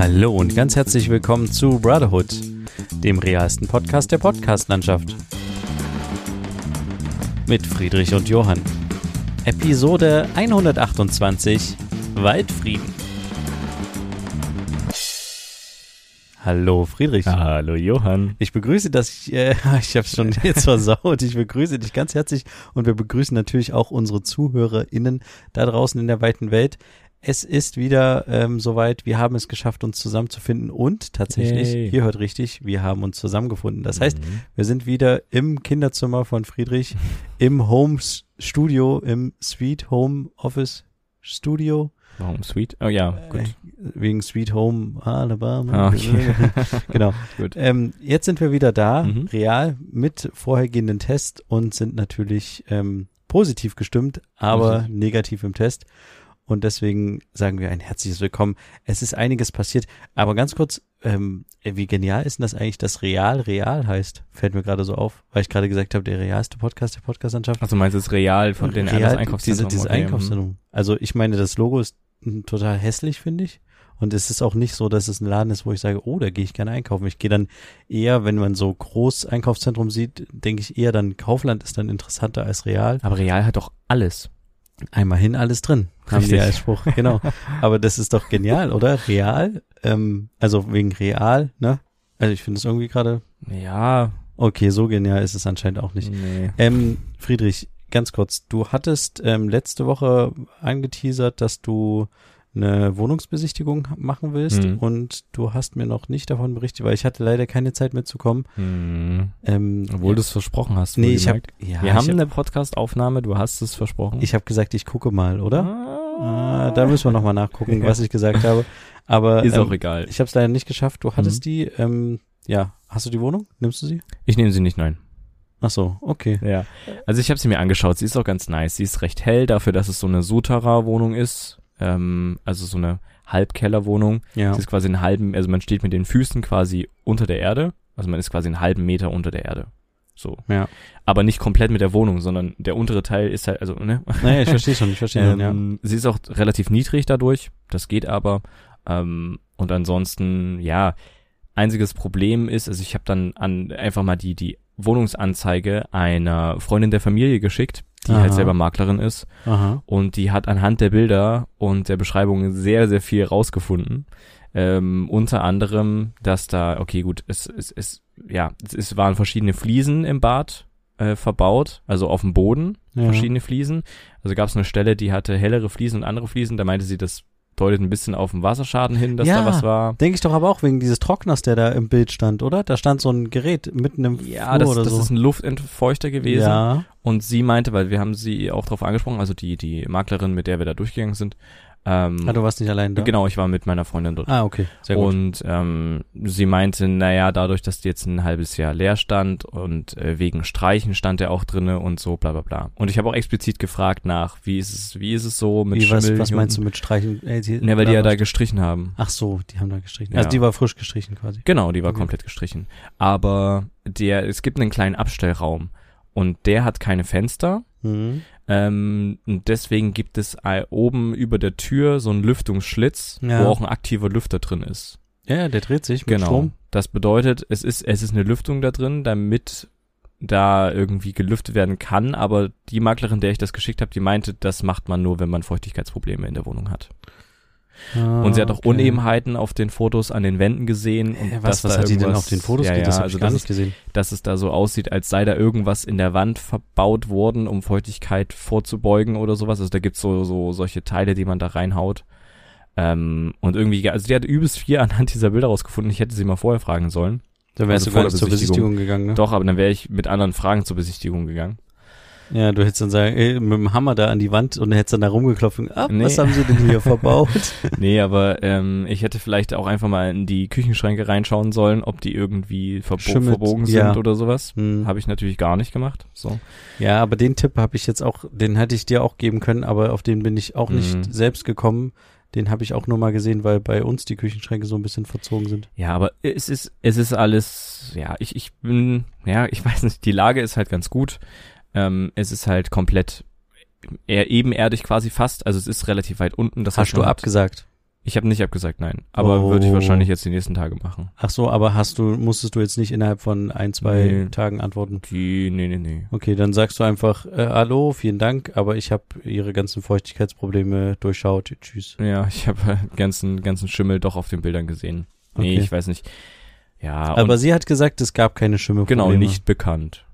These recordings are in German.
Hallo und ganz herzlich willkommen zu Brotherhood, dem realsten Podcast der Podcastlandschaft. Mit Friedrich und Johann. Episode 128 Waldfrieden. Hallo Friedrich. Hallo Johann. Ich begrüße das, äh, ich habe schon jetzt versaut, ich begrüße dich ganz herzlich und wir begrüßen natürlich auch unsere ZuhörerInnen da draußen in der weiten Welt. Es ist wieder ähm, soweit, wir haben es geschafft, uns zusammenzufinden und tatsächlich, Yay. ihr hört richtig, wir haben uns zusammengefunden. Das heißt, Mhm. wir sind wieder im Kinderzimmer von Friedrich, im Home Studio, im Sweet Home Office Studio, Warum Sweet? Oh ja, gut. äh, wegen Sweet Home Alabama. Ah, okay. genau. Gut. Ähm, jetzt sind wir wieder da, Mhm. real, mit vorhergehenden Test und sind natürlich ähm, positiv gestimmt, aber negativ im Test. Und deswegen sagen wir ein herzliches Willkommen. Es ist einiges passiert, aber ganz kurz, ähm, wie genial ist denn das eigentlich, dass Real Real heißt? Fällt mir gerade so auf, weil ich gerade gesagt habe, der realste Podcast der Podcastlandschaft. Also meinst du es real von den Real, das diese, Einkaufszentrum? diese Okay, mhm. Einkaufszentrum. Also ich meine, das Logo ist total hässlich, finde ich. Und es ist auch nicht so, dass es ein Laden ist, wo ich sage, oh, da gehe ich gerne einkaufen. Ich gehe dann eher, wenn man so groß Einkaufszentrum sieht, denke ich eher, dann Kaufland ist dann interessanter als Real. Aber real hat doch alles. Einmal hin, alles drin, haben die Richtig. als Spruch. Genau. Aber das ist doch genial, oder? Real, ähm, also wegen Real, ne? Also ich finde es irgendwie gerade, Ja, okay, so genial ist es anscheinend auch nicht. nee. Ähm, Friedrich, ganz kurz, du hattest ähm, letzte Woche angeteasert, dass du eine Wohnungsbesichtigung machen willst Mhm. und du hast mir noch nicht davon berichtet, weil ich hatte leider keine Zeit mitzukommen. Hm. Ähm, Obwohl du es versprochen hast. nee, ich habe wohlgemerkt. ja, Wir haben hab, eine Podcast-Aufnahme, du hast es versprochen. ich habe gesagt, ich gucke mal, oder? Ah, Ah, da müssen wir nochmal nachgucken, was ich gesagt habe. Aber Ist ähm, auch egal. ich habe es leider nicht geschafft. Du hattest Mhm. die, ähm, ja, hast du die Wohnung? Nimmst du sie? Ich nehme sie nicht, nein. Ach so, okay. Ja. Also ich habe sie mir angeschaut. Sie ist auch ganz nice. Sie ist recht hell dafür, dass es so eine Sutera-Wohnung ist. Ähm, also so eine Halbkellerwohnung. Ja. Es ist quasi einen halben, also man steht mit den Füßen quasi unter der Erde. Also man ist quasi einen halben Meter unter der Erde. So. Ja. Aber nicht komplett mit der Wohnung, sondern der untere Teil ist halt, also, ne? Naja, ich verstehe schon, ich verstehe schon, ja. Ähm, Sie ist auch relativ niedrig dadurch. Das geht aber. Ähm, und ansonsten, ja, einziges Problem ist, also ich habe dann an einfach mal die, die Wohnungsanzeige einer Freundin der Familie geschickt, die Aha. halt selber Maklerin ist. Aha. Und die hat anhand der Bilder und der Beschreibung sehr, sehr viel rausgefunden. Ähm, unter anderem, dass da, okay, gut, es, es, es, ja, es, es waren verschiedene Fliesen im Bad äh, verbaut, also auf dem Boden, Ja. verschiedene Fliesen. Also gab es eine Stelle, die hatte hellere Fliesen und andere Fliesen. Da meinte sie, das deutet ein bisschen auf den Wasserschaden hin, dass Ja. da was war. Denke ich doch aber auch wegen dieses Trockners, der da im Bild stand, oder? Da stand so ein Gerät mitten im Ja, Flur das, oder das so. ist ein Luftentfeuchter gewesen. Ja. Und sie meinte, weil wir haben sie auch darauf angesprochen, also die, die Maklerin, mit der wir da durchgegangen sind. Ähm, Ah, du warst nicht allein da? Genau, ich war mit meiner Freundin dort. Ah, okay. Sehr gut. Und ähm, sie meinte, naja, dadurch, dass die jetzt ein halbes Jahr leer stand und äh, wegen Streichen stand er auch drinne und so, bla bla bla. Und ich habe auch explizit gefragt nach, wie ist es, wie ist es so mit Wie, was, was meinst du mit Streichen? Äh, die, Ja, weil die ja da gestrichen haben. Ach so, die haben da gestrichen. Ja. Also die war frisch gestrichen quasi. Genau, die war Okay. komplett gestrichen. Aber der, es gibt einen kleinen Abstellraum und der hat keine Fenster. Mhm. Ähm, und deswegen gibt es oben über der Tür so einen Lüftungsschlitz, Ja. wo auch ein aktiver Lüfter drin ist. Ja, der dreht sich mit Genau. Strom. Das bedeutet, es ist, es ist eine Lüftung da drin, damit da irgendwie gelüftet werden kann, aber die Maklerin, der ich das geschickt habe, die meinte, das macht man nur, wenn man Feuchtigkeitsprobleme in der Wohnung hat. Ah, und sie hat auch okay. Unebenheiten auf den Fotos an den Wänden gesehen. Und Äh, was, was da hat die denn auf den Fotos ja, gesehen? ja, Das habe also gar nicht ist, gesehen. dass es da so aussieht, als sei da irgendwas in der Wand verbaut worden, um Feuchtigkeit vorzubeugen oder sowas. Also da gibt's so, so solche Teile, die man da reinhaut. Ähm, und irgendwie, also die hat übelst viel anhand dieser Bilder rausgefunden. Ich hätte sie mal vorher fragen sollen. Da wärst also du gar nicht zur Besichtigung gegangen, ne? Doch, aber dann wäre ich mit anderen Fragen zur Besichtigung gegangen. Ja, du hättest dann sagen, ey, mit dem Hammer da an die Wand und hättest dann da rumgeklopft und, ah, Nee. was haben sie denn hier verbaut? Nee, aber ähm, ich hätte vielleicht auch einfach mal in die Küchenschränke reinschauen sollen, ob die irgendwie verbo verbogen sind ja. oder sowas. Hm. Habe ich natürlich gar nicht gemacht. So. Ja, aber den Tipp habe ich jetzt auch, den hätte ich dir auch geben können, aber auf den bin ich auch nicht Mhm. selbst gekommen. Den habe ich auch nur mal gesehen, weil bei uns die Küchenschränke so ein bisschen verzogen sind. Ja, aber es ist, es ist alles, ja, ich, ich bin, ja, ich weiß nicht, die Lage ist halt ganz gut. Ähm, es ist halt komplett eher ebenerdig quasi fast, also es ist relativ weit unten. Das Hast du hat- abgesagt? Ich habe nicht abgesagt, nein. Aber Oh. würde ich wahrscheinlich jetzt die nächsten Tage machen. Ach so, aber hast du, musstest du jetzt nicht innerhalb von ein, zwei Nee. Tagen antworten? Die, nee, nee, nee. Okay, dann sagst du einfach, äh, hallo, vielen Dank, aber ich habe ihre ganzen Feuchtigkeitsprobleme durchschaut. Tschüss. Ja, ich habe äh, ganzen, ganzen Schimmel doch auf den Bildern gesehen. Nee, Okay. ich weiß nicht. Ja, aber sie hat gesagt, es gab keine Schimmelprobleme. genau, nicht bekannt.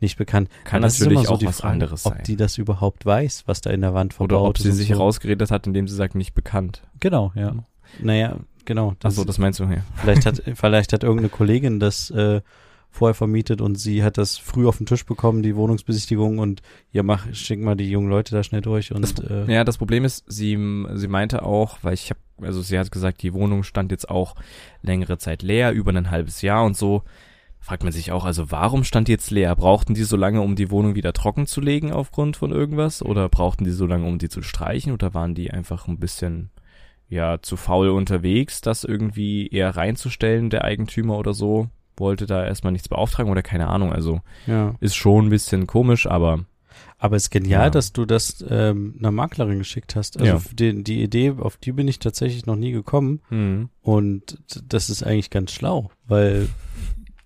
Nicht bekannt. Kann Das ist natürlich so auch die was Frage, anderes ob sein. die das überhaupt weiß, was da in der Wand verbaut Oder ob ist sie sich so. rausgeredet hat, indem sie sagt, nicht bekannt. Genau, ja. Mhm. Naja, genau. Ach so, das meinst du hier. vielleicht hat, vielleicht hat irgendeine Kollegin das äh, vorher vermietet und sie hat das früh auf den Tisch bekommen, die Wohnungsbesichtigung und ja, mach, schick mal die jungen Leute da schnell durch und Das- äh, Ja, das Problem ist, sie, sie meinte auch, weil ich habe, also sie hat gesagt, die Wohnung stand jetzt auch längere Zeit leer, über ein halbes Jahr und so. Fragt man sich auch, also warum stand die jetzt leer? Brauchten die so lange, um die Wohnung wieder trocken zu legen aufgrund von irgendwas? Oder brauchten die so lange, um die zu streichen? Oder waren die einfach ein bisschen, ja, zu faul unterwegs, das irgendwie eher reinzustellen, der Eigentümer oder so? Wollte da erstmal nichts beauftragen oder keine Ahnung. Also ja. ist schon ein bisschen komisch, aber Aber es ist genial, Ja. dass du das ähm, einer Maklerin geschickt hast. Also Ja. die, die Idee, auf die bin ich tatsächlich noch nie gekommen hm. und das ist eigentlich ganz schlau, weil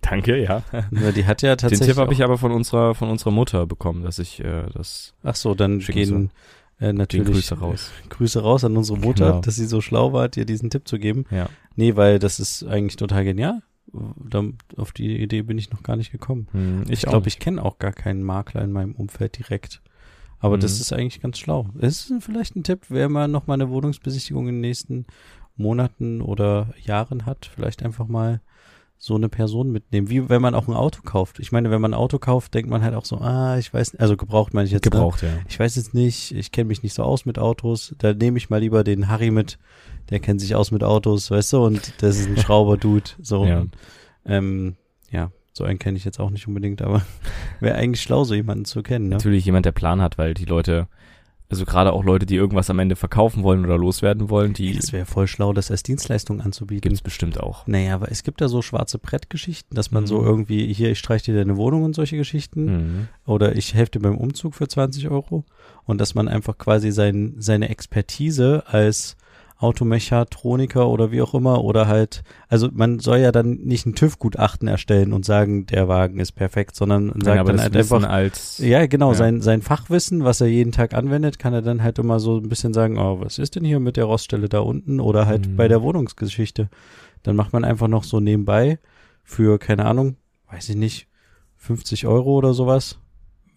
danke, ja. na, die hat ja Den tatsächlich Tipp habe ich aber von unserer von unserer Mutter bekommen, dass ich äh, das ach so, dann gehen äh, den natürlich Grüße raus. Grüße raus an unsere Mutter, Genau. dass sie so schlau war, dir diesen Tipp zu geben. Ja. Nee, weil das ist eigentlich total genial. Da, auf die Idee bin ich noch gar nicht gekommen. Hm, Ich glaube, ich kenne auch gar keinen Makler in meinem Umfeld direkt. Aber das Mhm. ist eigentlich ganz schlau. Es ist vielleicht ein Tipp, wer mal noch mal eine Wohnungsbesichtigung in den nächsten Monaten oder Jahren hat, vielleicht einfach mal so eine Person mitnehmen. Wie wenn man auch ein Auto kauft. Ich meine, wenn man ein Auto kauft, denkt man halt auch so, ah, ich weiß, also gebraucht meine ich jetzt. Ne? gebraucht, ja. Ich weiß jetzt nicht, ich kenne mich nicht so aus mit Autos. Da nehme ich mal lieber den Harry mit, der kennt sich aus mit Autos, weißt du, und das ist ein Schrauber-Dude. So. Ja. Ähm, ja, so einen kenne ich jetzt auch nicht unbedingt, aber wäre eigentlich schlau, so jemanden zu kennen, ne? Natürlich jemand, der Plan hat, weil die Leute, also gerade auch Leute, die irgendwas am Ende verkaufen wollen oder loswerden wollen, die Das wäre voll schlau, das als Dienstleistung anzubieten. gibt's bestimmt auch. Naja, aber es gibt da so schwarze Brettgeschichten, dass man so Mhm. irgendwie, hier, ich streich dir deine Wohnung und solche Geschichten. Mhm. Oder ich helfe dir beim Umzug für 20 Euro. Und dass man einfach quasi sein, seine Expertise als Automechatroniker oder wie auch immer oder halt, also man soll ja dann nicht ein TÜV-Gutachten erstellen und sagen, der Wagen ist perfekt, sondern Nein, sagt dann halt Wissen einfach, als ja, genau, Ja. sein, sein Fachwissen, was er jeden Tag anwendet, kann er dann halt immer so ein bisschen sagen, oh, was ist denn hier mit der Roststelle da unten oder halt Mhm. bei der Wohnungsgeschichte. Dann macht man einfach noch so nebenbei für, keine Ahnung, weiß ich nicht, 50 Euro oder sowas.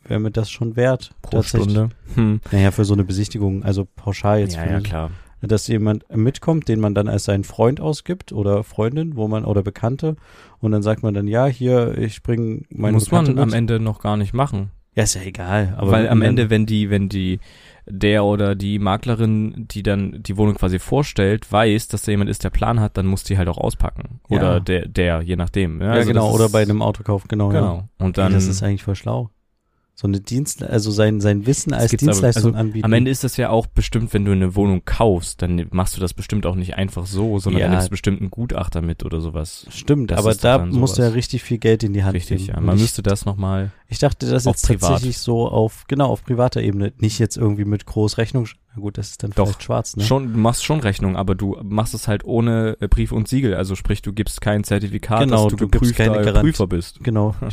Wäre mir das schon wert. pro. Stunde. Hm. Naja, für so eine Besichtigung, also pauschal jetzt. Ja, ja, klar. Dass jemand mitkommt, den man dann als seinen Freund ausgibt oder Freundin, wo man, oder Bekannte. Und dann sagt man dann, ja, hier, ich bringe meine Muss man Bekannte am mit. Ende noch gar nicht machen. Ja, ist ja egal. Aber Weil am Ende, wenn die, wenn die, der oder die Maklerin, die dann die Wohnung quasi vorstellt, weiß, dass da jemand ist, der Plan hat, dann muss die halt auch auspacken. Ja. Oder der, der, je nachdem. Ja, Also genau, oder bei einem Autokauf, genau. Ja. Genau. Und dann, das ist eigentlich voll schlau. So eine Dienst, also sein, sein Wissen als gibt's aber- Dienstleistung also anbieten. am Ende ist das ja auch bestimmt, wenn du eine Wohnung kaufst, dann machst du das bestimmt auch nicht einfach so, sondern Ja. nimmst bestimmt einen Gutachter mit oder sowas. Stimmt, das aber ist da musst du ja richtig viel Geld in die Hand Richtig, nehmen. ja. Und Man ich, müsste das nochmal, ich dachte, das jetzt privat. tatsächlich so auf, genau, auf privater Ebene. Nicht jetzt irgendwie mit Großrechnung. Na gut, das ist dann Doch, vielleicht schwarz, ne? schon, du machst schon Rechnung, aber du machst es halt ohne äh, Brief und Siegel. Also sprich, du gibst kein Zertifikat, Genau, dass du, du gibst geprüfter. Prüfer bist. Genau.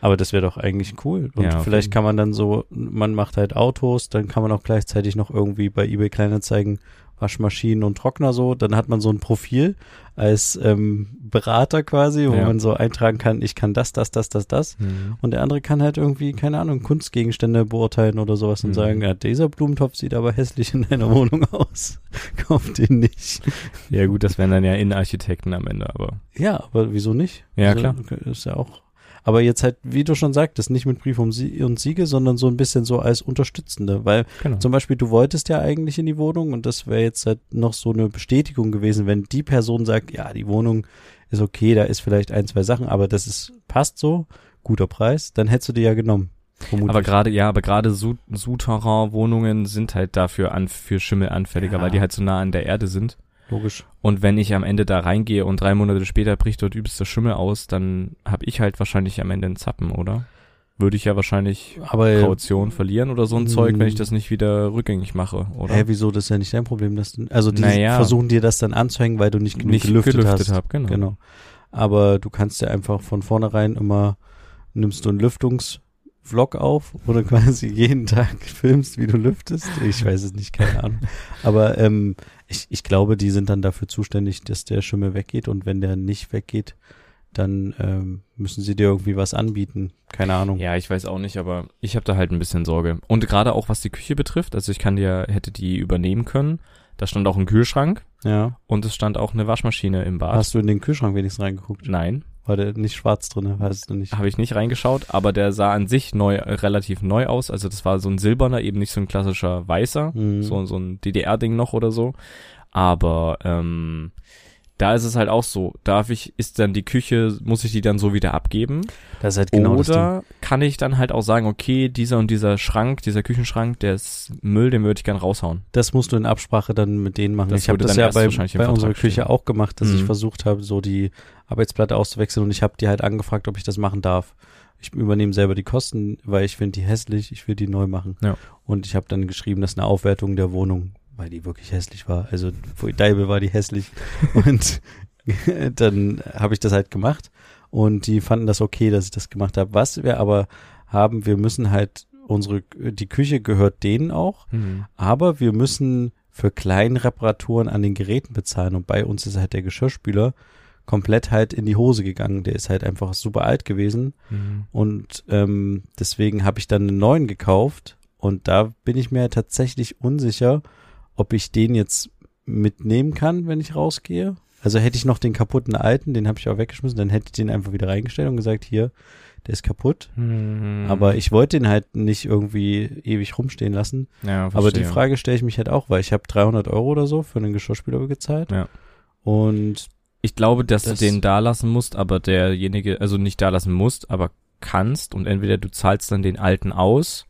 Aber das wäre doch eigentlich cool. Und Ja, vielleicht kann man dann so, man macht halt Autos, dann kann man auch gleichzeitig noch irgendwie bei eBay Kleinanzeigen Waschmaschinen und Trockner so. Dann hat man so ein Profil als ähm, Berater quasi, wo Ja. man so eintragen kann, ich kann das, das, das, das, das. Mhm. Und der andere kann halt irgendwie, keine Ahnung, Kunstgegenstände beurteilen oder sowas und Mhm. sagen, ja, dieser Blumentopf sieht aber hässlich in deiner Wohnung aus. Kauf den nicht. Ja gut, das wären dann ja Innenarchitekten am Ende, aber Ja, aber wieso nicht? Ja, Also, klar. Ist ja auch. Aber jetzt halt, wie du schon sagtest, nicht mit Brief um Sie und Siege, sondern so ein bisschen so als Unterstützende. Weil genau. zum Beispiel, du wolltest ja eigentlich in die Wohnung und das wäre jetzt halt noch so eine Bestätigung gewesen, wenn die Person sagt, ja, die Wohnung ist okay, da ist vielleicht ein, zwei Sachen, aber das ist, passt so, guter Preis, dann hättest du die ja genommen. Vermutlich. Aber gerade, ja, aber gerade Sou- Souterrain-Wohnungen sind halt dafür an, für Schimmel anfälliger, Ja. weil die halt so nah an der Erde sind. Logisch. Und wenn ich am Ende da reingehe und drei Monate später bricht dort übelster Schimmel aus, dann habe ich halt wahrscheinlich am Ende einen Zappen, oder? würde ich ja wahrscheinlich Aber äh, Kaution verlieren oder so ein Zeug, wenn ich das nicht wieder rückgängig mache, oder? hä, wieso, das ist ja nicht dein Problem, dass du, also die Naja. versuchen dir das dann anzuhängen, weil du nicht genug nicht gelüftet, gelüftet hast. habe, genau. Genau. Aber du kannst ja einfach von vornherein immer, nimmst du einen Lüftungsvlog auf, wo du quasi jeden Tag filmst, wie du lüftest. Ich weiß es nicht, keine Ahnung. Aber ähm, ich, ich glaube, die sind dann dafür zuständig, dass der Schimmel weggeht und wenn der nicht weggeht, dann ähm, müssen sie dir irgendwie was anbieten. Keine Ahnung. Ja, ich weiß auch nicht, aber ich habe da halt ein bisschen Sorge. Und gerade auch was die Küche betrifft, also ich kann dir, hätte die übernehmen können. Da stand auch ein Kühlschrank Ja. und es stand auch eine Waschmaschine im Bad. Hast du in den Kühlschrank wenigstens reingeguckt? Nein, War der nicht schwarz drin? Weißt du nicht? habe ich nicht reingeschaut, aber der sah an sich neu, relativ neu aus. Also das war so ein silberner, eben nicht so ein klassischer weißer, Mhm. so, so ein DDR-Ding noch oder so. Aber ähm, da ist es halt auch so, darf ich, ist dann die Küche, muss ich die dann so wieder abgeben? Das ist halt genau das Ding. Oder kann ich dann halt auch sagen, okay, dieser und dieser Schrank, dieser Küchenschrank, der ist Müll, den würde ich gern raushauen. Das musst du in Absprache dann mit denen machen. Das ich habe das ja bei, bei unserer Küche stehen. auch gemacht, dass ich Mhm. versucht habe, so die Arbeitsplatte auszuwechseln und ich habe die halt angefragt, ob ich das machen darf. Ich übernehme selber die Kosten, weil ich finde die hässlich, ich will die neu machen. Ja. Und ich habe dann geschrieben, das ist eine Aufwertung der Wohnung, weil die wirklich hässlich war. Also vor Deibel war die hässlich. und dann habe ich das halt gemacht und die fanden das okay, dass ich das gemacht habe. Was wir aber haben, wir müssen halt unsere die Küche gehört denen auch aber wir müssen für kleine Reparaturen an den Geräten bezahlen und bei uns ist halt der Geschirrspüler komplett halt in die Hose gegangen. Der ist halt einfach super alt gewesen Mhm. und ähm, deswegen habe ich dann einen neuen gekauft und da bin ich mir tatsächlich unsicher, ob ich den jetzt mitnehmen kann, wenn ich rausgehe. Also hätte ich noch den kaputten alten, den habe ich auch weggeschmissen, dann hätte ich den einfach wieder reingestellt und gesagt, hier, der ist kaputt. Mhm. Aber ich wollte den halt nicht irgendwie ewig rumstehen lassen. ja, Aber die. Frage stelle ich mich halt auch, weil ich habe 300 Euro oder so für einen Geschirrspüler gezahlt. Ja. Und Ich glaube, dass Das- du den da lassen musst, aber derjenige, also nicht da lassen musst, aber kannst und entweder du zahlst dann den alten aus,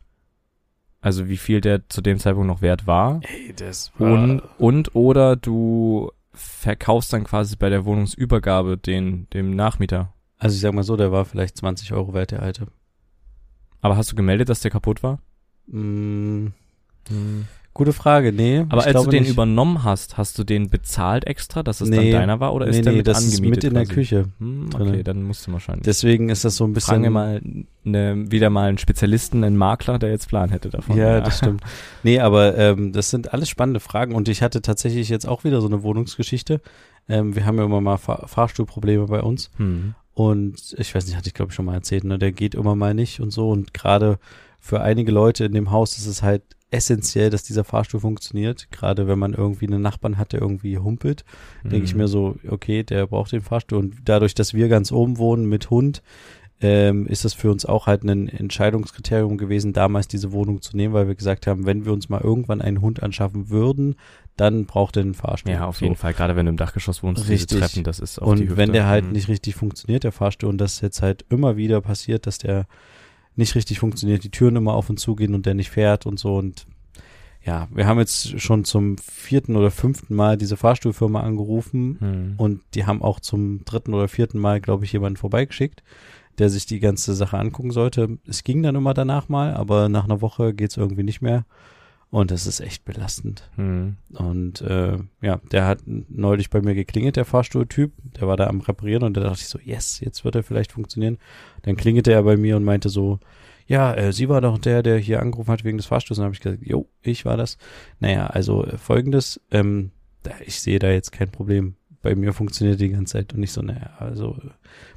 also wie viel der zu dem Zeitpunkt noch wert war, ey, das und, und oder du verkaufst dann quasi bei der Wohnungsübergabe den, dem Nachmieter. Also ich sag mal so, der war vielleicht 20 Euro wert, der alte. Aber hast du gemeldet, dass der kaputt war? Mm, gute Frage, nee. Aber als du den nicht. übernommen hast, hast du den bezahlt extra, dass es Nee. dann deiner war oder nee, ist der nee, mit das ist angemietet mit in der quasi? Küche. Hm, okay, dann musst du wahrscheinlich. Deswegen ist das so ein bisschen. Fragen wir mal ne, wieder mal einen Spezialisten, einen Makler, der jetzt Plan hätte davon. Ja, das stimmt. Nee, aber ähm, das sind alles spannende Fragen und ich hatte tatsächlich jetzt auch wieder so eine Wohnungsgeschichte. Ähm, wir haben ja immer mal Fahr Fahrstuhlprobleme bei uns Hm. Und ich weiß nicht, hatte ich glaube ich schon mal erzählt, ne? Der geht immer mal nicht und so. Und gerade für einige Leute in dem Haus ist es halt essentiell, dass dieser Fahrstuhl funktioniert. Gerade wenn man irgendwie einen Nachbarn hat, der irgendwie humpelt, denke ich mir so, okay, der braucht den Fahrstuhl. Und dadurch, dass wir ganz oben wohnen mit Hund, ähm, ist das für uns auch halt ein Entscheidungskriterium gewesen, damals diese Wohnung zu nehmen, weil wir gesagt haben, wenn wir uns mal irgendwann einen Hund anschaffen würden, dann braucht er einen Fahrstuhl. Ja, auf So. jeden Fall. Gerade wenn du im Dachgeschoss wohnst, Richtig. Treppen, das ist auf Und wenn der halt Hm. nicht richtig funktioniert, der Fahrstuhl, und das jetzt halt immer wieder passiert, dass der nicht richtig funktioniert, die Türen immer auf und zu gehen und der nicht fährt und so und ja, wir haben jetzt schon zum vierten oder fünften Mal diese Fahrstuhlfirma angerufen Hm. und die haben auch zum dritten oder vierten Mal, glaube ich, jemanden vorbeigeschickt, der sich die ganze Sache angucken sollte. Es ging dann immer danach mal, aber nach einer Woche geht's irgendwie nicht mehr. Und das ist echt belastend. Hm. Und äh, ja, der hat neulich bei mir geklingelt, der Fahrstuhltyp. Der war da am Reparieren und da dachte ich so, yes, jetzt wird er vielleicht funktionieren. Dann klingelte er bei mir und meinte so, ja, äh, sie war doch der, der hier angerufen hat wegen des Fahrstuhls. Und dann habe ich gesagt, jo, ich war das. Naja, also äh, folgendes, ähm, ich sehe da jetzt kein Problem. Bei mir funktioniert die ganze Zeit und nicht so, naja, also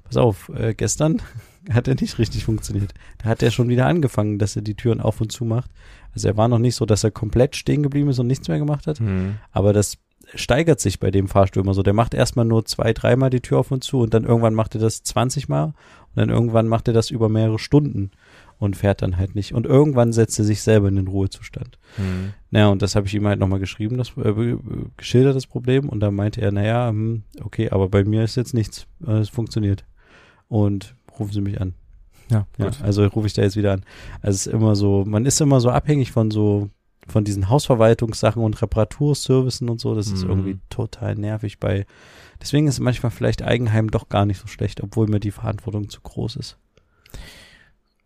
pass auf, äh, gestern hat er nicht richtig funktioniert. Da hat er schon wieder angefangen, dass er die Türen auf und zu macht. Also er war noch nicht so, dass er komplett stehen geblieben ist und nichts mehr gemacht hat. Hm. Aber das steigert sich bei dem Fahrstuhl immer so. Der macht erstmal nur zwei, dreimal die Tür auf und zu und dann irgendwann macht er das 20 Mal und dann irgendwann macht er das über mehrere Stunden und fährt dann halt nicht. Und irgendwann setzt er sich selber in den Ruhezustand. Hm. Naja, und das habe ich ihm halt nochmal geschrieben, das äh, geschildert, das Problem. Und dann meinte er, naja, hm, okay, aber bei mir ist jetzt nichts. Äh, Es funktioniert. Und rufen Sie mich an. Ja, Ja, also rufe ich da jetzt wieder an. Also es ist immer so, man ist immer so abhängig von so, von diesen Hausverwaltungssachen und Reparaturservicen und so. Das ist Mhm. irgendwie total nervig bei. Deswegen ist manchmal vielleicht Eigenheim doch gar nicht so schlecht, obwohl mir die Verantwortung zu groß ist.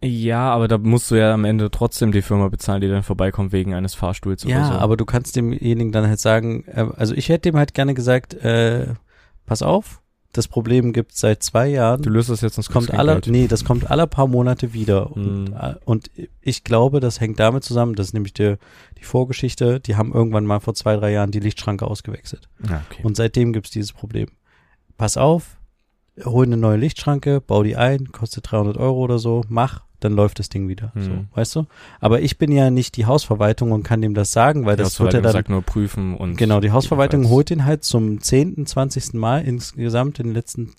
Ja, aber da musst du ja am Ende trotzdem die Firma bezahlen, die dann vorbeikommt wegen eines Fahrstuhls Ja, oder so. aber du kannst demjenigen dann halt sagen, äh, also ich hätte dem halt gerne gesagt, äh, pass auf, das Problem gibt seit zwei Jahren. du löst das jetzt und Das kommt kriegst kein alle, Geld. nee, das kommt alle paar Monate wieder. Und, äh, und ich glaube, das hängt damit zusammen, das ist nämlich die, die Vorgeschichte, die haben irgendwann mal vor zwei, drei Jahren die Lichtschranke ausgewechselt. Ja, okay. Und seitdem gibt's dieses Problem. Pass auf, hol eine neue Lichtschranke, bau die ein, kostet 300 Euro oder so, mach, dann läuft das Ding wieder. Mhm. So, weißt du? Aber ich bin ja nicht die Hausverwaltung und kann dem das sagen, weil Die das wird Hausverwaltung dann sagt nur prüfen und Genau, die Hausverwaltung jedenfalls- holt den halt zum 10., 20. Mal insgesamt in den letzten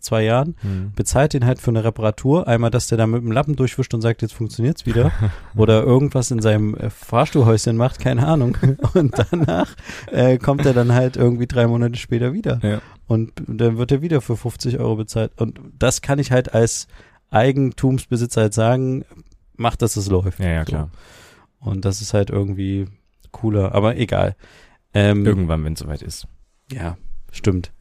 zwei Jahren, Hm. bezahlt den halt für eine Reparatur. Einmal, dass der da mit dem Lappen durchwischt und sagt, jetzt funktioniert's wieder. Oder irgendwas in seinem äh, Fahrstuhlhäuschen macht, keine Ahnung. Und danach äh, kommt er dann halt irgendwie drei Monate später wieder. Ja. Und dann wird er wieder für 50 Euro bezahlt. Und das kann ich halt als Eigentumsbesitzer halt sagen, macht, dass es läuft. Ja, ja, So. klar. Und das ist halt irgendwie cooler, aber egal. Ähm, Irgendwann, wenn es soweit ist. ja, stimmt.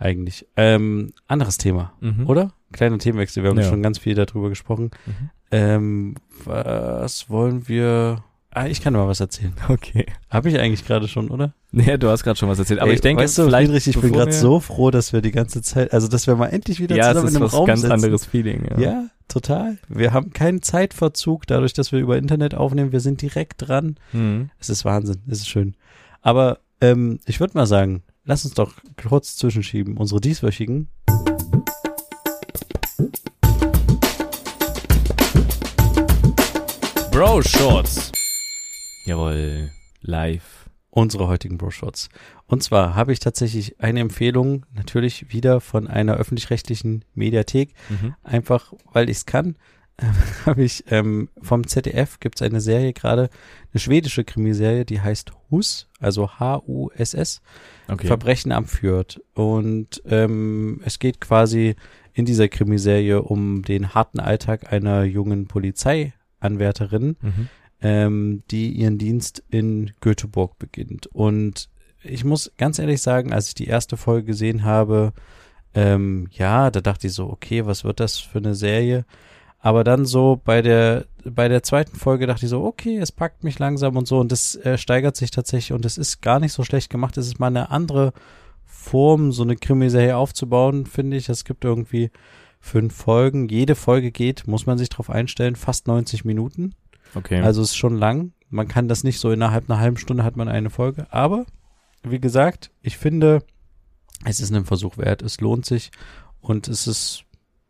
Eigentlich. Ähm, anderes Thema, Mhm. oder? Kleiner Themenwechsel, wir haben Ja. schon ganz viel darüber gesprochen. Mhm. Ähm, was wollen wir. Ah, ich kann mal was erzählen. Okay. Habe ich eigentlich gerade schon, oder? Nee, du hast gerade schon was erzählt. Aber Ey, ich denke, weißt du, vielleicht, Friedrich, ich bin gerade so froh, dass wir die ganze Zeit, also dass wir mal endlich wieder Ja, es zusammen ist in einem was Raum ganz sitzen. anderes Feeling. Ja. Ja, total. Wir haben keinen Zeitverzug, dadurch, dass wir über Internet aufnehmen. Wir sind direkt dran. Mhm. Es ist Wahnsinn, es ist schön. Aber ähm, ich würde mal sagen, lass uns doch kurz zwischenschieben. Unsere dieswöchigen. Bro Shorts. Jawohl. Live. unsere heutigen Bro-Shots. Und zwar habe ich tatsächlich eine Empfehlung, natürlich wieder von einer öffentlich-rechtlichen Mediathek, Mhm. einfach weil ich es kann, äh, habe ich ähm, vom ZDF gibt es eine Serie gerade, eine schwedische Krimiserie, die heißt Hus, also H-U-S-S, Okay. Verbrechen am Fürth. Und ähm, es geht quasi in dieser Krimiserie um den harten Alltag einer jungen Polizeianwärterin, Mhm. Ähm, die ihren Dienst in Göteborg beginnt. Und ich muss ganz ehrlich sagen, als ich die erste Folge gesehen habe, ähm, ja, da dachte ich so, okay, was wird das für eine Serie? Aber dann so bei der bei der zweiten Folge dachte ich so, okay, es packt mich langsam und so und das äh, steigert sich tatsächlich und es ist gar nicht so schlecht gemacht. Es ist mal eine andere Form, so eine Krimiserie aufzubauen, finde ich. Es gibt irgendwie fünf Folgen. Jede Folge geht, muss man sich drauf einstellen, fast 90 Minuten. Okay. Also es ist schon lang. Man kann das nicht so innerhalb einer halben Stunde hat man eine Folge. Aber wie gesagt, ich finde, es ist einen Versuch wert. Es lohnt sich und es ist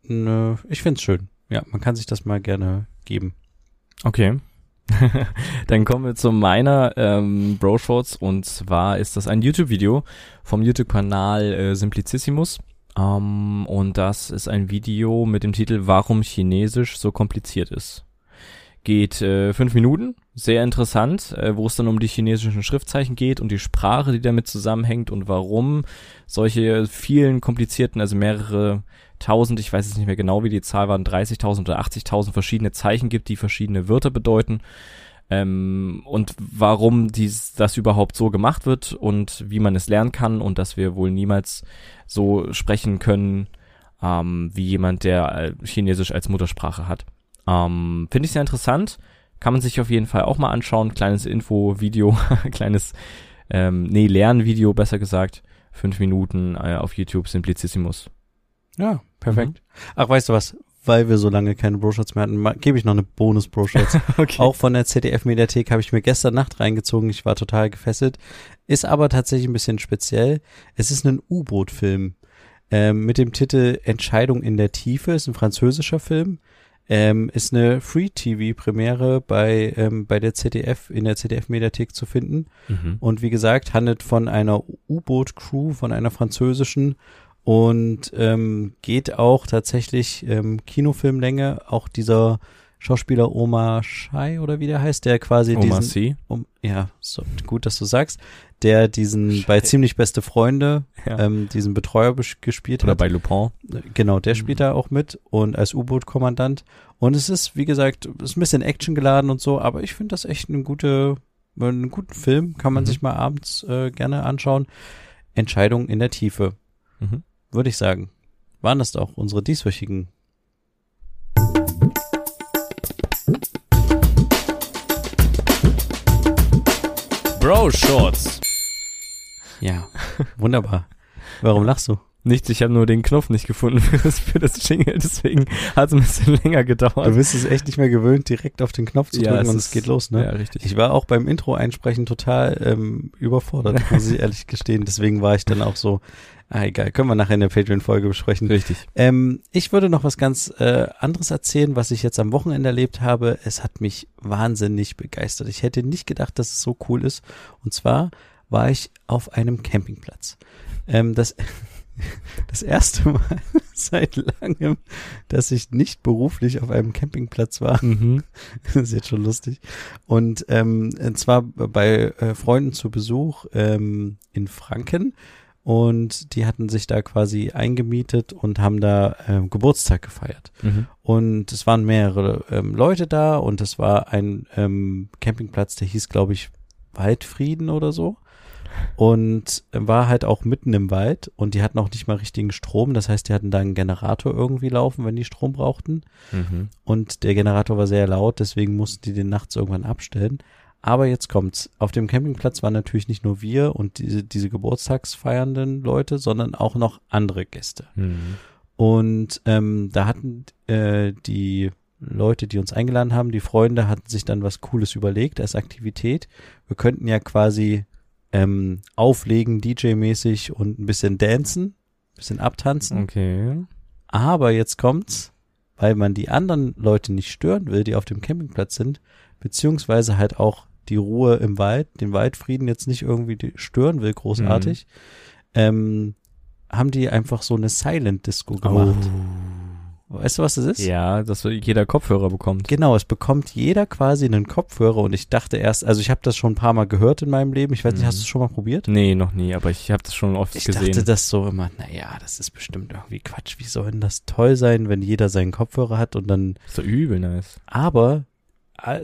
eine, ich finde es schön. Ja, man kann sich das mal gerne geben. Okay. Dann kommen wir zu meiner ähm, Bro Shorts und zwar ist das ein YouTube-Video vom YouTube-Kanal äh, Simplicissimus. Ähm, und das ist ein Video mit dem Titel Warum Chinesisch so kompliziert ist. Geht äh, fünf Minuten, sehr interessant, äh, wo es dann um die chinesischen Schriftzeichen geht und die Sprache, die damit zusammenhängt und warum solche vielen komplizierten, also mehrere tausend, ich weiß jetzt nicht mehr genau, wie die Zahl waren, 30.000 oder 80.000 verschiedene Zeichen gibt, die verschiedene Wörter bedeuten. Ähm, und warum dies, das überhaupt so gemacht wird und wie man es lernen kann und dass wir wohl niemals so sprechen können ähm, wie jemand, der äh, Chinesisch als Muttersprache hat. Ähm, Finde ich sehr interessant. Kann man sich auf jeden Fall auch mal anschauen. Kleines Info-Video, kleines, ähm, nee, Lernvideo besser gesagt. Fünf Minuten äh, auf YouTube, Simplicissimus. Ja, perfekt. Ach, weißt du was? Weil wir so lange keine Broshots mehr hatten, gebe ich noch eine Bonus-Broshots. Okay. Auch von der ZDF-Mediathek habe ich mir gestern Nacht reingezogen. Ich war total gefesselt. Ist aber tatsächlich ein bisschen speziell. Es ist ein U-Boot-Film ähm, mit dem Titel Entscheidung in der Tiefe. Ist ein französischer Film. Ähm, ist eine Free-TV-Premiere bei, ähm, bei der ZDF, in der ZDF-Mediathek zu finden. Mhm. Und wie gesagt, handelt von einer U-Boot-Crew, von einer französischen und ähm, geht auch tatsächlich ähm, Kinofilmlänge. Auch dieser Schauspieler Omar Shai oder wie der heißt, der quasi Omar diesen, C. um, ja, so, gut, dass du sagst, der diesen bei ziemlich beste Freunde Ja. ähm, diesen Betreuer gespielt Oder hat. bei Lupin. Genau, der spielt da auch mit und als U-Boot-Kommandant. Und es ist, wie gesagt, es ist ein bisschen Action geladen und so, aber ich finde das echt eine gute, einen guten Film. Kann man Mhm. sich mal abends äh, gerne anschauen. Entscheidung in der Tiefe, Mhm. würde ich sagen. Waren das doch unsere dieswöchigen Bro Shorts. Ja, wunderbar. Warum lachst du? Nichts, ich habe nur den Knopf nicht gefunden für das, für das Jingle, deswegen hat es ein bisschen länger gedauert. Du bist es echt nicht mehr gewöhnt, direkt auf den Knopf zu Ja, drücken es und ist- es geht los, ne? Ja, richtig. Ich war auch beim Intro einsprechen total ähm, überfordert, muss ich ehrlich gestehen. Deswegen war ich dann auch so, ah egal, können wir nachher in der Patreon-Folge besprechen. richtig. Ähm, ich würde noch was ganz äh, anderes erzählen, was ich jetzt am Wochenende erlebt habe. Es hat mich wahnsinnig begeistert. Ich hätte nicht gedacht, dass es so cool ist. Und zwar war ich auf einem Campingplatz. Ähm, das, das erste Mal seit langem, dass ich nicht beruflich auf einem Campingplatz war. Mhm. Das ist jetzt schon lustig. Und ähm, und zwar bei äh, Freunden zu Besuch ähm, in Franken. Und die hatten sich da quasi eingemietet und haben da ähm, Geburtstag gefeiert. Mhm. Und es waren mehrere ähm, Leute da und es war ein ähm, Campingplatz, der hieß, glaube ich, Waldfrieden oder so. Und war halt auch mitten im Wald und die hatten auch nicht mal richtigen Strom. Das heißt, die hatten da einen Generator irgendwie laufen, wenn die Strom brauchten Mhm. und der Generator war sehr laut, deswegen mussten die den nachts irgendwann abstellen. Aber jetzt kommt's. Auf dem Campingplatz waren natürlich nicht nur wir und diese, diese geburtstagsfeiernden Leute, sondern auch noch andere Gäste. Mhm. Und ähm, da hatten äh, die Leute, die uns eingeladen haben, die Freunde, hatten sich dann was Cooles überlegt als Aktivität. Wir könnten ja quasi ähm, auflegen, DJ-mäßig und ein bisschen dancen, ein bisschen abtanzen. Okay. Aber jetzt kommt's, weil man die anderen Leute nicht stören will, die auf dem Campingplatz sind, beziehungsweise halt auch die Ruhe im Wald, den Waldfrieden jetzt nicht irgendwie stören will, großartig, ähm, haben die einfach so eine Silent Disco gemacht. Weißt du, was das ist? Ja, dass jeder Kopfhörer bekommt. Genau, es bekommt jeder quasi einen Kopfhörer und ich dachte erst, also ich habe das schon ein paar Mal gehört in meinem Leben. Ich weiß nicht, Mhm. hast du es schon mal probiert? Nee, noch nie, aber ich habe das schon oft Ich gesehen. dachte das so immer, naja, das ist bestimmt irgendwie Quatsch. Wie soll denn das toll sein, wenn jeder seinen Kopfhörer hat und dann ist doch übel nice. Aber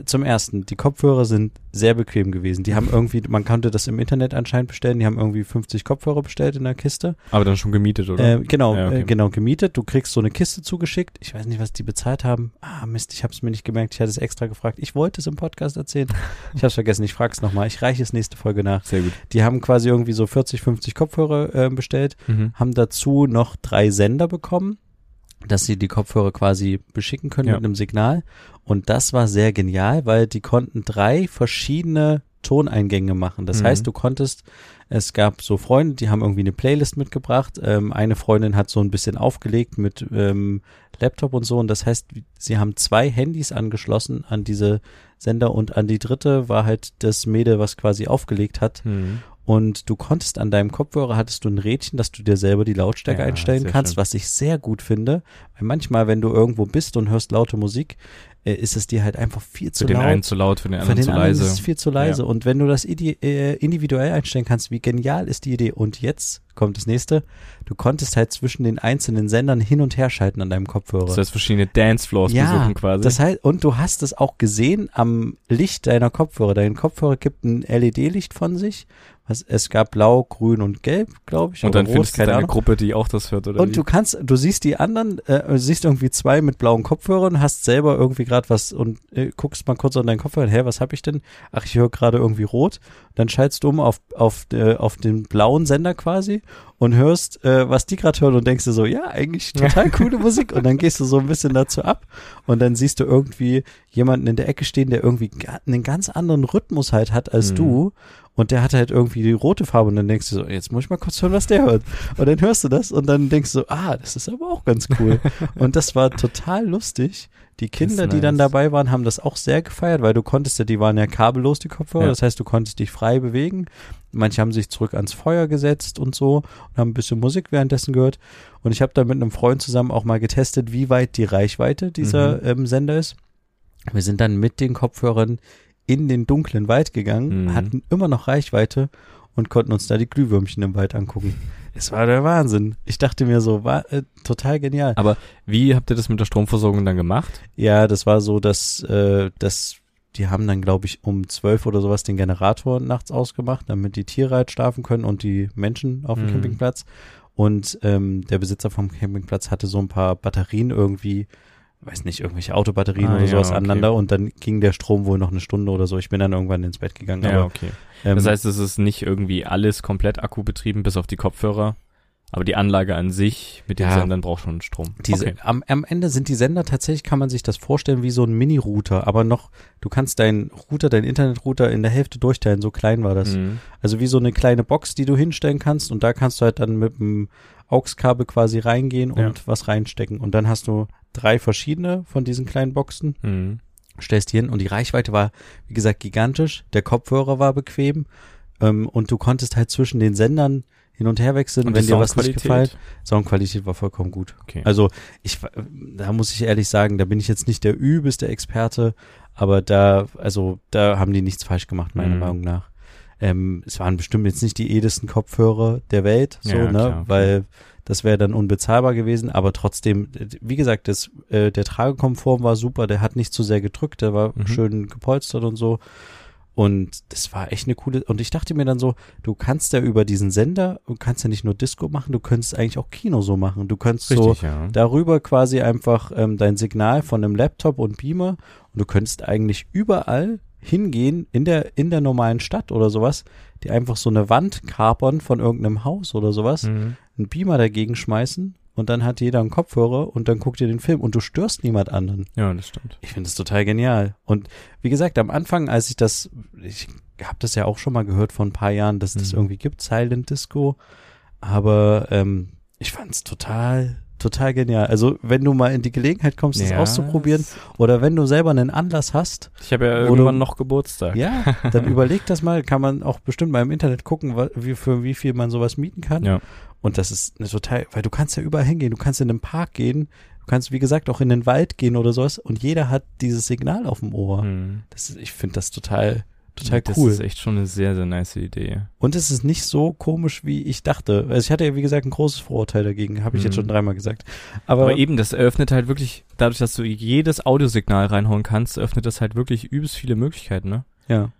zum ersten, die Kopfhörer sind sehr bequem gewesen. Die haben irgendwie, man konnte das im Internet anscheinend bestellen, die haben irgendwie 50 Kopfhörer bestellt in der Kiste. Aber dann schon gemietet, oder? Äh, genau, Ja, okay. äh, genau, gemietet. Du kriegst so eine Kiste zugeschickt. Ich weiß nicht, was die bezahlt haben. Ah, Mist, ich habe es mir nicht gemerkt. Ich hatte es extra gefragt. Ich wollte es im Podcast erzählen. Ich habe es vergessen. Ich frage es nochmal. Ich reiche es nächste Folge nach. Sehr gut. Die haben quasi irgendwie so 40, 50 Kopfhörer äh, bestellt Mhm. haben dazu noch drei Sender bekommen, dass sie die Kopfhörer quasi beschicken können Ja. mit einem Signal. Und das war sehr genial, weil die konnten drei verschiedene Toneingänge machen. Das Mhm. heißt, du konntest, es gab so Freunde, die haben irgendwie eine Playlist mitgebracht. Ähm, eine Freundin hat so ein bisschen aufgelegt mit ähm, Laptop und so. Und das heißt, sie haben zwei Handys angeschlossen an diese Sender und an die dritte war halt das Mädel, was quasi aufgelegt hat. Mhm. Und du konntest an deinem Kopfhörer hattest du ein Rädchen, dass du dir selber die Lautstärke Ja, einstellen kannst, schön. was ich sehr gut finde. Weil manchmal, wenn du irgendwo bist und hörst laute Musik, äh, ist es dir halt einfach viel zu Für den laut. einen zu laut, für den Für anderen den zu anderen leise. ist es viel zu leise. Ja. Und wenn du das äh, individuell einstellen kannst, wie genial ist die Idee? Und jetzt kommt das nächste. Du konntest halt zwischen den einzelnen Sendern hin und her schalten an deinem Kopfhörer. Das heißt, verschiedene Dancefloors Ja, besuchen quasi. Das heißt, und du hast es auch gesehen am Licht deiner Kopfhörer. Dein Kopfhörer gibt ein LED-Licht von sich. Was, es gab blau, grün und gelb, glaube ich. und dann rot, findest du keine deine Ahnung. Gruppe, die auch das hört, oder Und wie? du kannst, du siehst die anderen, äh, siehst irgendwie zwei mit blauen Kopfhörern, hast selber irgendwie gerade was und äh, guckst mal kurz an deinen Kopfhörer, hä, was hab ich denn? Ach, ich höre gerade irgendwie rot. Dann schaltest du um auf, auf, äh, auf den blauen Sender quasi und hörst, äh, was die gerade hören und denkst dir so, ja, eigentlich total coole Musik. Und dann gehst du so ein bisschen dazu ab und dann siehst du irgendwie jemanden in der Ecke stehen, der irgendwie einen ganz anderen Rhythmus halt hat als Mhm. du. Und der hat halt irgendwie die rote Farbe und dann denkst du so, jetzt muss ich mal kurz hören, was der hört. Und dann hörst du das und dann denkst du, ah, das ist aber auch ganz cool. und das war total lustig. Die Kinder, ist die dann nice. dabei waren, haben das auch sehr gefeiert, weil du konntest ja, die waren ja kabellos, die Kopfhörer. Ja. Das heißt, du konntest dich frei bewegen. Manche haben sich zurück ans Feuer gesetzt und so und haben ein bisschen Musik währenddessen gehört. Und ich habe da mit einem Freund zusammen auch mal getestet, wie weit die Reichweite dieser Mhm. ähm, Sender ist. Wir sind dann mit den Kopfhörern in den dunklen Wald gegangen, Mhm. hatten immer noch Reichweite und konnten uns da die Glühwürmchen im Wald angucken. Es war der Wahnsinn. Ich dachte mir so, war äh, total genial. Aber wie habt ihr das mit der Stromversorgung dann gemacht? Ja, das war so, dass, äh, dass die haben dann, glaube ich, um zwölf oder sowas den Generator nachts ausgemacht, damit die Tiere halt schlafen können und die Menschen auf dem Mhm. Campingplatz. Und ähm, der Besitzer vom Campingplatz hatte so ein paar Batterien irgendwie weiß nicht, irgendwelche Autobatterien Ah, oder ja, sowas okay. aneinander und dann ging der Strom wohl noch eine Stunde oder so. Ich bin dann irgendwann ins Bett gegangen. Ja, aber, okay. ähm, Das heißt, es ist nicht irgendwie alles komplett akkubetrieben, bis auf die Kopfhörer. Aber die Anlage an sich mit den Ja. Sendern braucht schon Strom. Diese, okay. am, am Ende sind die Sender tatsächlich, kann man sich das vorstellen, wie so ein Mini-Router, aber noch, du kannst deinen Router, deinen Internetrouter in der Hälfte durchteilen, so klein war das. Mhm. Also wie so eine kleine Box, die du hinstellen kannst und da kannst du halt dann mit dem AUX-Kabel quasi reingehen und Ja. was reinstecken. Und dann hast du drei verschiedene von diesen kleinen Boxen, Mhm. stellst die hin und die Reichweite war, wie gesagt, gigantisch. Der Kopfhörer war bequem ähm, und du konntest halt zwischen den Sendern hin und her wechseln, Und wenn dir was nicht gefällt. Soundqualität? Soundqualität war vollkommen gut. Okay. Also ich, da muss ich ehrlich sagen, da bin ich jetzt nicht der übelste Experte, aber da, also da haben die nichts falsch gemacht, meiner Mhm. Meinung nach. Ähm, es waren bestimmt jetzt nicht die edesten Kopfhörer der Welt, so, Ja, ne, klar, weil das wäre dann unbezahlbar gewesen, aber trotzdem, wie gesagt, das, äh, der Tragekomfort war super, der hat nicht zu sehr gedrückt, der war Mhm. schön gepolstert und so. Und das war echt eine coole, und ich dachte mir dann so, du kannst ja über diesen Sender, du kannst ja nicht nur Disco machen, du könntest eigentlich auch Kino so machen. Du könntest so Richtig, ja. darüber quasi einfach ähm, dein Signal von einem Laptop und Beamer und du könntest eigentlich überall hingehen in der in der normalen Stadt oder sowas, die einfach so eine Wand kapern von irgendeinem Haus oder sowas, Mhm. einen Beamer dagegen schmeißen und dann hat jeder einen Kopfhörer und dann guckt ihr den Film und du störst niemand anderen. Ja, das stimmt. Ich finde das total genial. Und wie gesagt, am Anfang, als ich das, ich habe das ja auch schon mal gehört vor ein paar Jahren, dass das Mhm. irgendwie gibt, Silent Disco. Aber ähm, ich fand es total, total genial. Also wenn du mal in die Gelegenheit kommst, das Ja, auszuprobieren, oder wenn du selber einen Anlass hast, Ich habe ja Wo irgendwann du- noch Geburtstag. ja, dann überleg das mal. Kann man auch bestimmt mal im Internet gucken, wie, für wie viel man sowas mieten kann. Ja. Und das ist eine total, weil du kannst ja überall hingehen. Du kannst in den Park gehen. Du kannst, wie gesagt, auch in den Wald gehen oder sowas. Und jeder hat dieses Signal auf dem Ohr. Mhm. Das ist, ich finde das total, total das cool. ist echt schon eine sehr, sehr nice Idee. Und es ist nicht so komisch, wie ich dachte. Also ich hatte ja, wie gesagt, ein großes Vorurteil dagegen. Habe ich jetzt Mhm. schon dreimal gesagt. Aber, Aber, eben, das eröffnet halt wirklich, dadurch, dass du jedes Audiosignal reinhauen kannst, öffnet das halt wirklich übelst viele Möglichkeiten, ne? ja,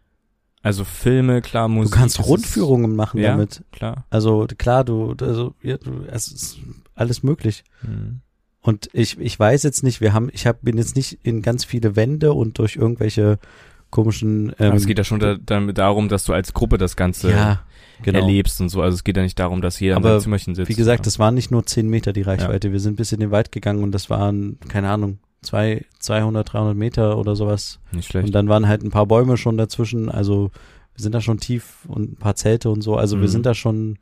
Also Filme, klar, du Musik. kannst das ist- Rundführungen machen Ja. damit. Klar. Also klar, du, also ja, du, es ist alles möglich. Mhm. Und ich, ich weiß jetzt nicht, wir haben, ich hab, bin jetzt nicht in ganz viele Wände und durch irgendwelche komischen ähm, Aber es geht ja schon da, damit darum, dass du als Gruppe das Ganze ja, genau. erlebst und so. Also es geht ja nicht darum, dass jeder in Aber seinem Zimmerchen sitzt. Wie gesagt, ja. das waren nicht nur 10 Meter die Reichweite. Wir sind bis in den Wald gegangen und das waren, keine Ahnung, zwei, 200, 300 Meter oder sowas. nicht schlecht. Und dann waren halt ein paar Bäume schon dazwischen. Also wir sind da schon tief und ein paar Zelte und so. Also wir Mhm. sind da schon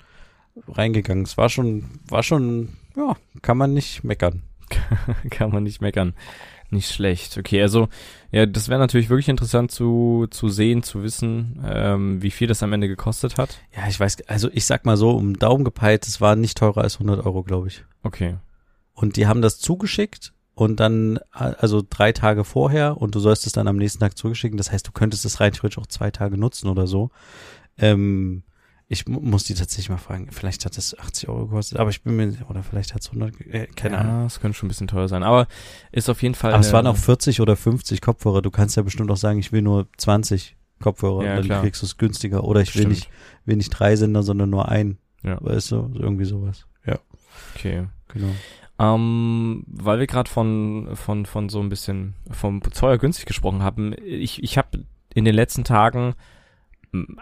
reingegangen. Es war schon, war schon, ja, kann man nicht meckern. Kann man nicht meckern. Nicht schlecht. Okay, also ja, das wäre natürlich wirklich interessant zu, zu sehen, zu wissen, ähm, wie viel das am Ende gekostet hat. Ja, ich weiß, also ich sag mal so, um Daumen gepeilt, es war nicht teurer als 100 Euro, glaube ich. Okay. Und die haben das zugeschickt und dann, also drei Tage vorher und du sollst es dann am nächsten Tag zugeschicken. Das heißt, du könntest es rein theoretisch auch zwei Tage nutzen oder so. Ähm, ich mu- muss die tatsächlich mal fragen. Vielleicht hat es 80 Euro gekostet, aber ich bin mir, oder vielleicht hat es 100, ge- äh, keine ja, Ahnung. es könnte schon ein bisschen teuer sein, aber ist auf jeden Fall. Aber es waren auch 40 oder 50 Kopfhörer. Du kannst ja bestimmt auch sagen, ich will nur 20 Kopfhörer. Ja, dann klar. kriegst du es günstiger. Oder ich will nicht, will nicht drei Sender, sondern nur ein. Ja. Weißt du, irgendwie sowas. Ja, Okay. genau. Ähm, weil wir gerade von, von, von so ein bisschen vom teuer günstig gesprochen haben, ich, ich habe in den letzten Tagen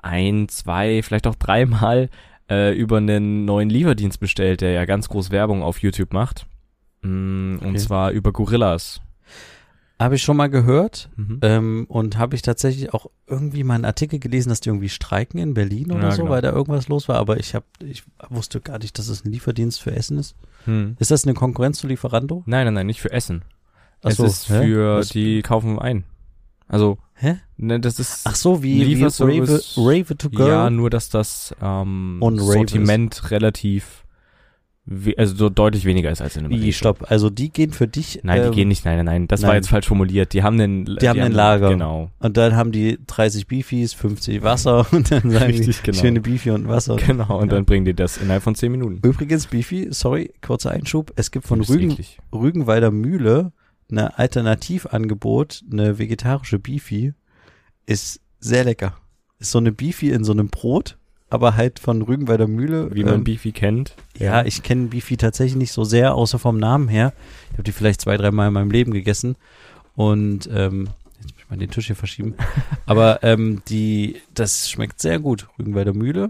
ein, zwei, vielleicht auch dreimal äh, über einen neuen Lieferdienst bestellt, der ja ganz groß Werbung auf YouTube macht. Mm, Und Okay. zwar über Gorillas. Habe ich schon mal gehört. Mhm. Ähm, und habe ich tatsächlich auch irgendwie mal einen Artikel gelesen, dass die irgendwie streiken in Berlin oder Ja, so, genau. weil da irgendwas los war. Aber ich habe, ich wusste gar nicht, dass es ein Lieferdienst für Essen ist. Hm. Ist das eine Konkurrenz zu Lieferando? Nein, nein, nein, nicht für Essen. Ach es so, ist hä? für, Was- die kaufen ein. Also, Hä? ne, das ist, Ach so, wie, wie Rave, Rave to Go. ja, nur dass das ähm, Sortiment relativ, we- also so deutlich weniger ist als in einem wie, stopp. Also die gehen für dich. Nein, ähm, die gehen nicht, nein, nein, nein, das war nein. jetzt falsch formuliert. Die haben einen, Die haben ein Lager. Genau, Und dann haben die 30 Beefies, 50 Wasser und dann sagen Richtig, die genau. schöne Beefy und Wasser. genau, und Ja. dann bringen die das innerhalb von zehn Minuten. Übrigens, Beefy, sorry, kurzer Einschub. Es gibt von ist Rügen, eklig. Rügenwalder Mühle eine Alternativangebot, eine vegetarische Beefy, ist sehr lecker. Ist so eine Beefy in so einem Brot aber halt von Rügenwalder Mühle. Wie man Ähm, Beefy kennt. ja, ich kenne Beefy tatsächlich nicht so sehr, außer vom Namen her. Ich habe die vielleicht zwei, dreimal in meinem Leben gegessen. Und ähm, jetzt muss ich mal den Tisch hier verschieben. Aber ähm, die, das schmeckt sehr gut. Rügenwalder Mühle.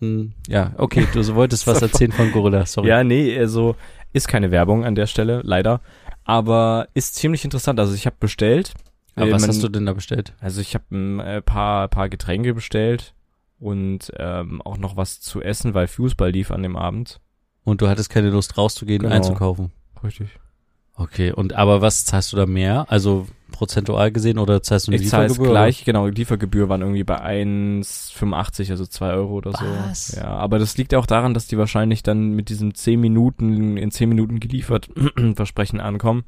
Hm, ja, okay, du wolltest was erzählen von Gorilla, sorry. Ja, nee, also ist keine Werbung an der Stelle, leider. Aber ist ziemlich interessant. Also ich habe bestellt. Aber Äh, was man- hast du denn da bestellt? Also ich habe ein äh, paar, paar Getränke bestellt und ähm, auch noch was zu essen, weil Fußball lief an dem Abend. Und du hattest keine Lust rauszugehen, Genau. einzukaufen. Richtig. Okay, und aber was zahlst du da mehr? Also prozentual gesehen oder zahlst du eine Ich zahle es Liefergebühr? gleich, genau, die Liefergebühr waren irgendwie bei 1,85, also 2 Euro oder so. Was? Ja, aber das liegt auch daran, dass die wahrscheinlich dann mit diesem 10 Minuten, in 10 Minuten geliefert Versprechen ankommen.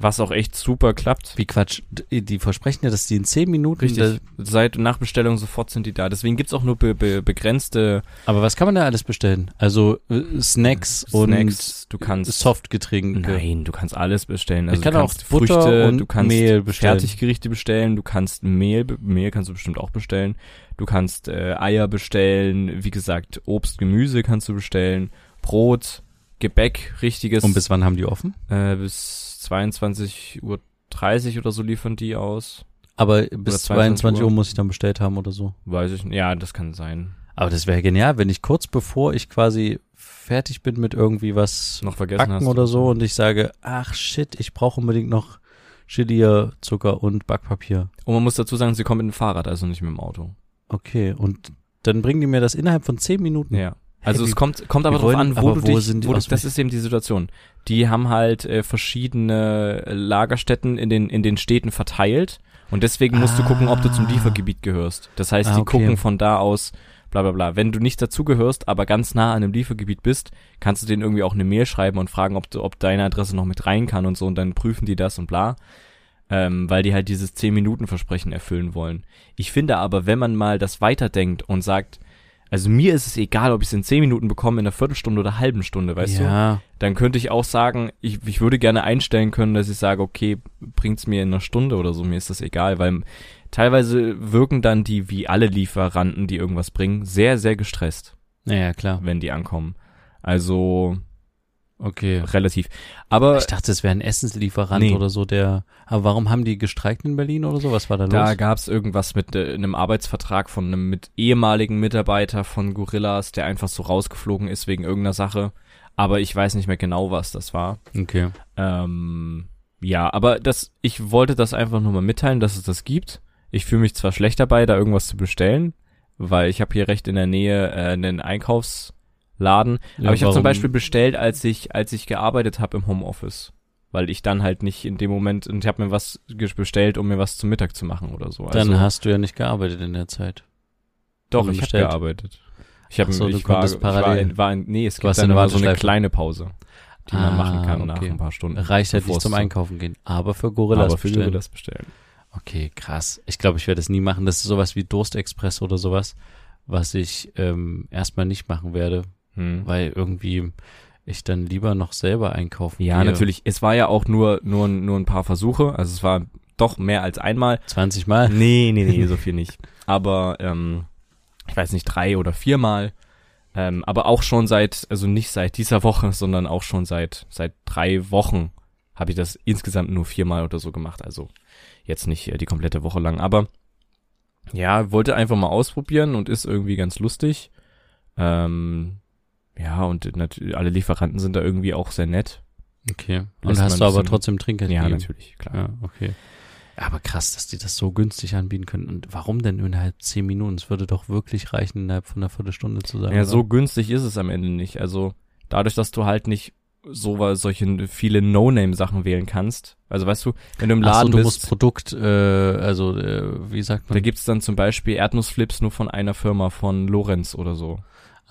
Was auch echt super klappt. Wie Quatsch, die versprechen ja, dass die in zehn Minuten. Richtig. Seit Nachbestellung sofort sind die da. Deswegen gibt's auch nur be be begrenzte aber was kann man da alles bestellen? Also äh, Snacks, und Snacks. Du kannst Softgetränke. Nein, du kannst alles bestellen. Ich Also kann du auch kannst Butter Früchte, und du kannst Mehl bestellen. Fertiggerichte bestellen, du kannst Mehl, Mehl kannst du bestimmt auch bestellen. Du kannst äh, Eier bestellen, wie gesagt, Obst, Gemüse kannst du bestellen, Brot, Gebäck, richtiges. Und bis wann haben die offen? äh, bis 22.30 Uhr oder so liefern die aus. Aber bis 22 22 Uhr Uhr muss ich dann bestellt haben oder so. Weiß ich nicht. Ja, das kann sein. Aber das wäre genial, wenn ich kurz bevor ich quasi fertig bin mit irgendwie was Noch vergessen backen hast. oder so und ich sage, ach shit, ich brauche unbedingt noch Chili, Zucker und Backpapier. Und man muss dazu sagen, sie kommen mit dem Fahrrad, also nicht mit dem Auto. Okay, und dann bringen die mir das innerhalb von 10 Minuten. Ja. Also Hey, es kommt, kommt aber wollen- an, wo du wo dich, sind die wo du, das ist eben die Situation. Die haben halt äh, verschiedene Lagerstätten in den, in den Städten verteilt und deswegen musst du gucken, ob du zum Ah. Liefergebiet gehörst. Das heißt, Ah, die okay. gucken von da aus, bla bla bla. Wenn du nicht dazugehörst, aber ganz nah an einem Liefergebiet bist, kannst du denen irgendwie auch eine Mail schreiben und fragen, ob, du, ob deine Adresse noch mit rein kann und so und dann prüfen die das und bla. Ähm, weil die halt dieses 10-Minuten-Versprechen erfüllen wollen. Ich finde aber, wenn man mal das weiterdenkt und sagt, also mir ist es egal, ob ich es in 10 Minuten bekomme, in einer Viertelstunde oder halben Stunde, weißt du? ja, Dann könnte ich auch sagen, ich, ich würde gerne einstellen können, dass ich sage, okay, bringt's mir in einer Stunde oder so, mir ist das egal, weil teilweise wirken dann die, wie alle Lieferanten, die irgendwas bringen, sehr, sehr gestresst, naja, klar. wenn die ankommen. Also Okay. relativ. Aber Ich dachte, es wäre ein Essenslieferant Nee. oder so, der. Aber warum haben die gestreikt in Berlin oder so? Was war da, Da los? gab's irgendwas mit äh, einem Arbeitsvertrag von einem mit ehemaligen Mitarbeiter von Gorillas, der einfach so rausgeflogen ist wegen irgendeiner Sache. Aber ich weiß nicht mehr genau, was das war. Okay. Ähm, ja, aber das, ich wollte das einfach nur mal mitteilen, dass es das gibt. Ich fühle mich zwar schlecht dabei, da irgendwas zu bestellen, weil ich habe hier recht in der Nähe äh, einen Einkaufsladen. Ja, aber ich habe zum Beispiel bestellt, als ich, als ich gearbeitet habe im Homeoffice. Weil ich dann halt nicht in dem Moment, und ich habe mir was bestellt, um mir was zum Mittag zu machen oder so. Dann also, hast du ja nicht gearbeitet in der Zeit. doch, ich habe gearbeitet. Ich habe so, ich war, ich war, in, war in, nee, es gibt dann immer so eine kleine Pause, die man Ah, machen kann nach okay. ein paar Stunden. Reicht halt nicht zum Einkaufen gehen. Aber für Gorillas aber für bestellen. Gorillas bestellen. Okay, krass. Ich glaube, ich werde es nie machen. Das ist sowas wie Durstexpress oder sowas, was ich ähm, erstmal nicht machen werde, Hm. weil irgendwie ich dann lieber noch selber einkaufen Ja, gehe. natürlich. Es war ja auch nur, nur, nur ein paar Versuche. Also es war doch mehr als einmal. 20 Mal. Nee, nee, nee, so viel nicht. Aber, ähm, ich weiß nicht, drei oder viermal. Ähm, aber auch schon seit, also nicht seit dieser Woche, sondern auch schon seit, seit drei Wochen habe ich das insgesamt nur viermal oder so gemacht. Also jetzt nicht äh, die komplette Woche lang. Aber ja, wollte einfach mal ausprobieren und ist irgendwie ganz lustig. Ähm, ja, und natürlich alle Lieferanten sind da irgendwie auch sehr nett. Okay. Und Lässt hast man du aber trotzdem Trinkgeld Ja, gegeben? natürlich, klar. Ja, okay. Aber krass, dass die das so günstig anbieten können. Und warum denn innerhalb 10 Minuten? Es würde doch wirklich reichen, innerhalb von einer Viertelstunde zu sagen. Ja, so oder? günstig ist es am Ende nicht. Also dadurch, dass du halt nicht so solche viele No-Name-Sachen wählen kannst. Also weißt du, wenn du im Ach so, Laden du bist, musst Produkt, äh, also äh, wie sagt da man? gibt's dann zum Beispiel Erdnussflips nur von einer Firma, von Lorenz oder so.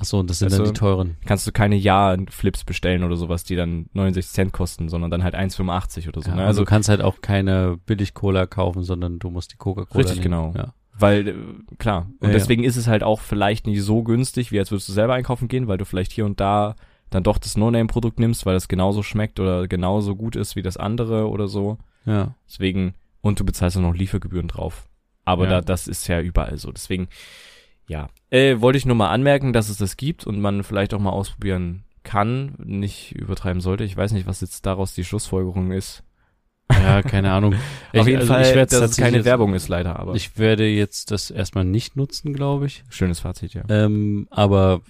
Ach so, das sind Weißt dann die teuren. Kannst du keine Ja-Flips bestellen oder sowas, die dann 69 Cent kosten, sondern dann halt 1,85 oder so. Ja, ne? also Also du kannst halt auch keine Billig-Cola kaufen, sondern du musst die Coca-Cola Richtig, nehmen. genau. Ja. Weil, äh, klar. Und Ja, deswegen ist es halt auch vielleicht nicht so günstig, wie als würdest du selber einkaufen gehen, weil du vielleicht hier und da dann doch das No-Name-Produkt nimmst, weil das genauso schmeckt oder genauso gut ist wie das andere oder so. ja. Deswegen, und du bezahlst auch noch Liefergebühren drauf. Aber da, das ist ja überall so. Deswegen, ja, äh, wollte ich nur mal anmerken, dass es das gibt und man vielleicht auch mal ausprobieren kann, nicht übertreiben sollte. Ich weiß nicht, was jetzt daraus die Schlussfolgerung ist. Ja, keine Ahnung. Auf jeden also Fall, ich werd's dass es keine jetzt- Werbung ist leider, aber Ich werde jetzt das erstmal nicht nutzen, glaube ich. schönes Fazit, ja. Ähm, aber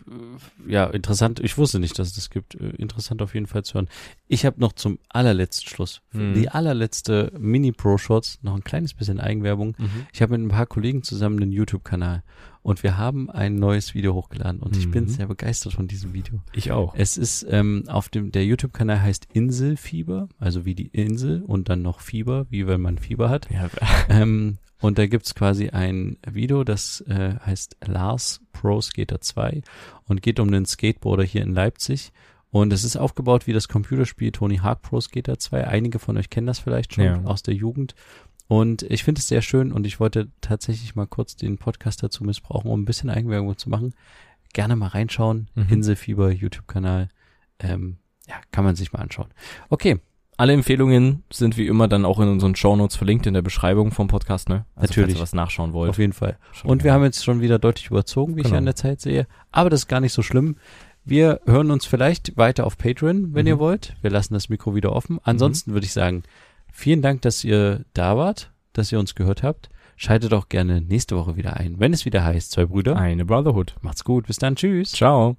äh, ja, interessant. Ich wusste nicht, dass es das gibt. Äh, interessant auf jeden Fall zu hören. Ich habe noch zum allerletzten Schluss, für Mhm. die allerletzte Mini-Pro-Shorts, noch ein kleines bisschen Eigenwerbung. Mhm. Ich habe mit ein paar Kollegen zusammen einen YouTube-Kanal und wir haben ein neues Video hochgeladen und ich bin Mhm. sehr begeistert von diesem Video. Ich auch. Es ist ähm, auf dem, der YouTube-Kanal heißt Inselfieber, also wie die Insel und dann noch Fieber, wie wenn man Fieber hat. Ja, Ähm, und da gibt's quasi ein Video, das äh, heißt Lars Pro Skater 2 und geht um einen Skateboarder hier in Leipzig. Und es ist aufgebaut wie das Computerspiel Tony Hawk Pro Skater 2. Einige von euch kennen das vielleicht schon Ja. aus der Jugend. Und ich finde es sehr schön und ich wollte tatsächlich mal kurz den Podcast dazu missbrauchen, um ein bisschen Eigenwerbung zu machen. Gerne mal reinschauen. Mhm. Inselfieber YouTube-Kanal. Ähm, ja, kann man sich mal anschauen. Okay, Alle Empfehlungen sind wie immer dann auch in unseren Shownotes verlinkt in der Beschreibung vom Podcast, ne? Also Natürlich. Falls ihr was nachschauen wollt. auf jeden Fall. Schaut Und wir haben jetzt schon wieder deutlich überzogen, wie ich Genau. an der Zeit sehe. Aber das ist gar nicht so schlimm. Wir hören uns vielleicht weiter auf Patreon, wenn Mhm. ihr wollt. Wir lassen das Mikro wieder offen. Ansonsten würde ich sagen, vielen Dank, dass ihr da wart, dass ihr uns gehört habt. Schaltet auch gerne nächste Woche wieder ein, wenn es wieder heißt, zwei Brüder. eine Brotherhood. Macht's gut, bis dann, tschüss. Ciao.